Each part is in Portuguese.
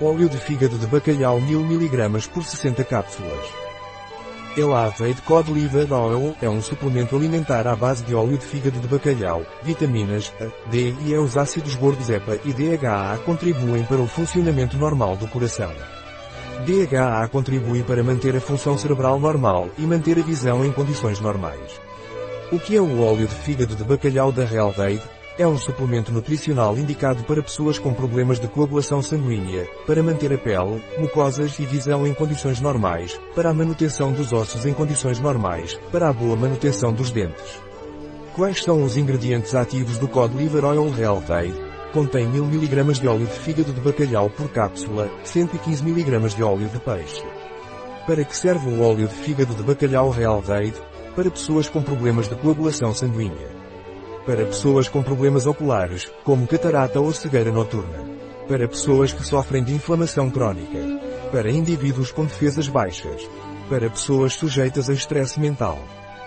Óleo de fígado de bacalhau 1000 mg por 60 cápsulas. Elevate Cod Liver Oil é um suplemento alimentar à base de óleo de fígado de bacalhau. Vitaminas A, D e E os ácidos gordos EPA e DHA contribuem para o funcionamento normal do coração. DHA contribui para manter a função cerebral normal e manter a visão em condições normais. O que é o óleo de fígado de bacalhau da Realdade? É um suplemento nutricional indicado para pessoas com problemas de coagulação sanguínea, para manter a pele, mucosas e visão em condições normais, para a manutenção dos ossos em condições normais, para a boa manutenção dos dentes. Quais são os ingredientes ativos do Cod Liver Oil Health Aid? Contém 1000 mg de óleo de fígado de bacalhau por cápsula, 115 mg de óleo de peixe. Para que serve o óleo de fígado de bacalhau Health Aid? Para pessoas com problemas de coagulação sanguínea. Para pessoas com problemas oculares, como catarata ou cegueira noturna. Para pessoas que sofrem de inflamação crónica. Para indivíduos com defesas baixas. Para pessoas sujeitas a estresse mental.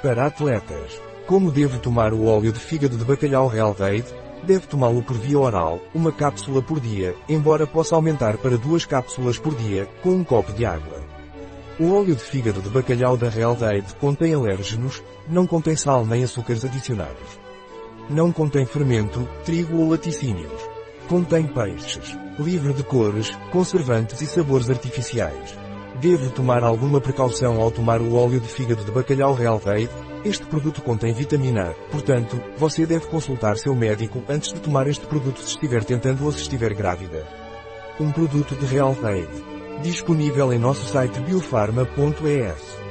Para atletas. Como devo tomar o óleo de fígado de bacalhau Health Aid? Deve tomá-lo por via oral, uma cápsula por dia, embora possa aumentar para duas cápsulas por dia, com um copo de água. O óleo de fígado de bacalhau da Health Aid contém alérgenos, não contém sal nem açúcares adicionados. Não contém fermento, trigo ou laticínios. Contém peixes. Livre de cores, conservantes e sabores artificiais. Devo tomar alguma precaução ao tomar o óleo de fígado de bacalhau Aid? Este produto contém vitamina A, portanto, você deve consultar seu médico antes de tomar este produto se estiver tentando ou se estiver grávida. Um produto de Aid. Disponível em nosso site biofarma.es.